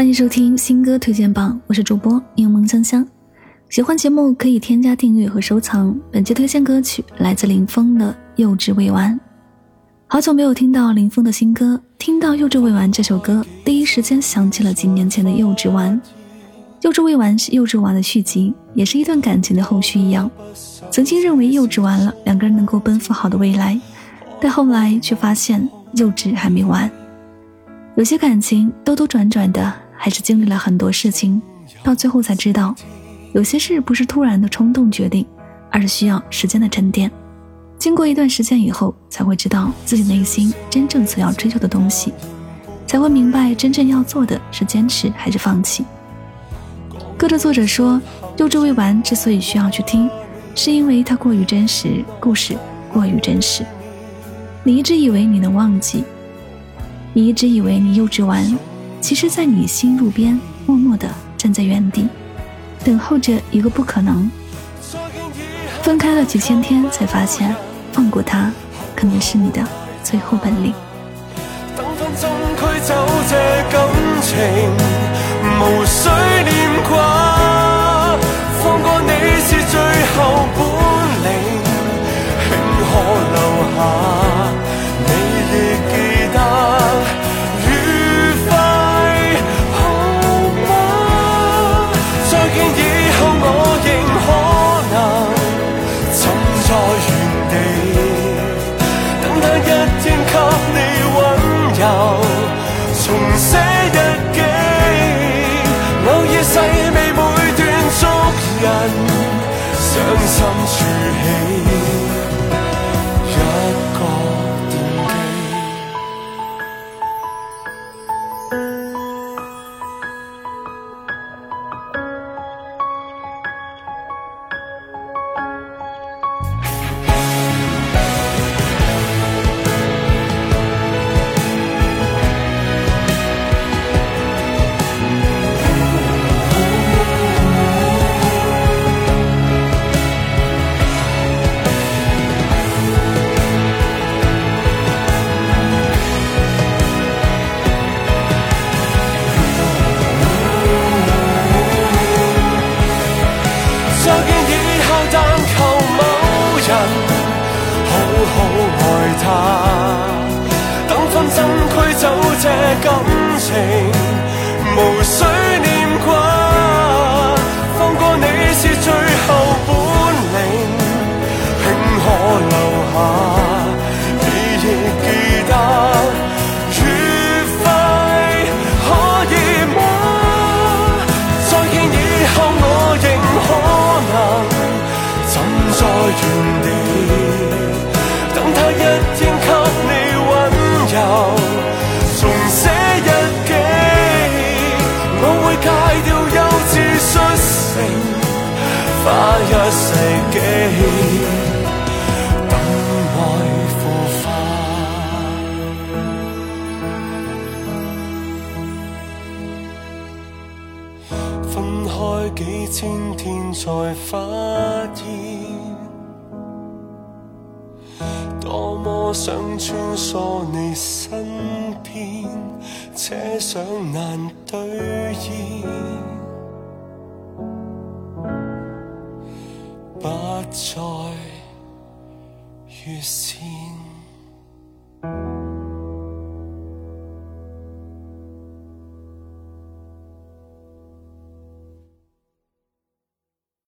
欢迎收听新歌推荐榜，我是主播柠檬香香。喜欢节目可以添加订阅和收藏。本期推荐歌曲来自林峰的《幼稚未完》。好久没有听到林峰的新歌，听到《幼稚未完》这首歌，第一时间想起了几年前的《幼稚完》。《幼稚未完》是《幼稚完》的续集，也是一段感情的后续一样。曾经认为幼稚完了，两个人能够奔赴好的未来，但后来却发现幼稚还没完。有些感情兜兜转转的。还是经历了很多事情，到最后才知道，有些事不是突然的冲动决定，而是需要时间的沉淀。经过一段时间以后，才会知道自己内心真正所要追求的东西，才会明白真正要做的是坚持还是放弃。歌的作者说，《幼稚未完》之所以需要去听，是因为它过于真实，故事过于真实。你一直以为你能忘记，你一直以为你幼稚完。其实，在你心入边，默默的站在原地，等候着一个不可能。分开了几千天，才发现，放过他，可能是你的最后本领。身处起。Hey. 一世纪，等愛腐化。分開幾千天，才發現，多麼想穿梭你身邊，且想難對現。不再预先。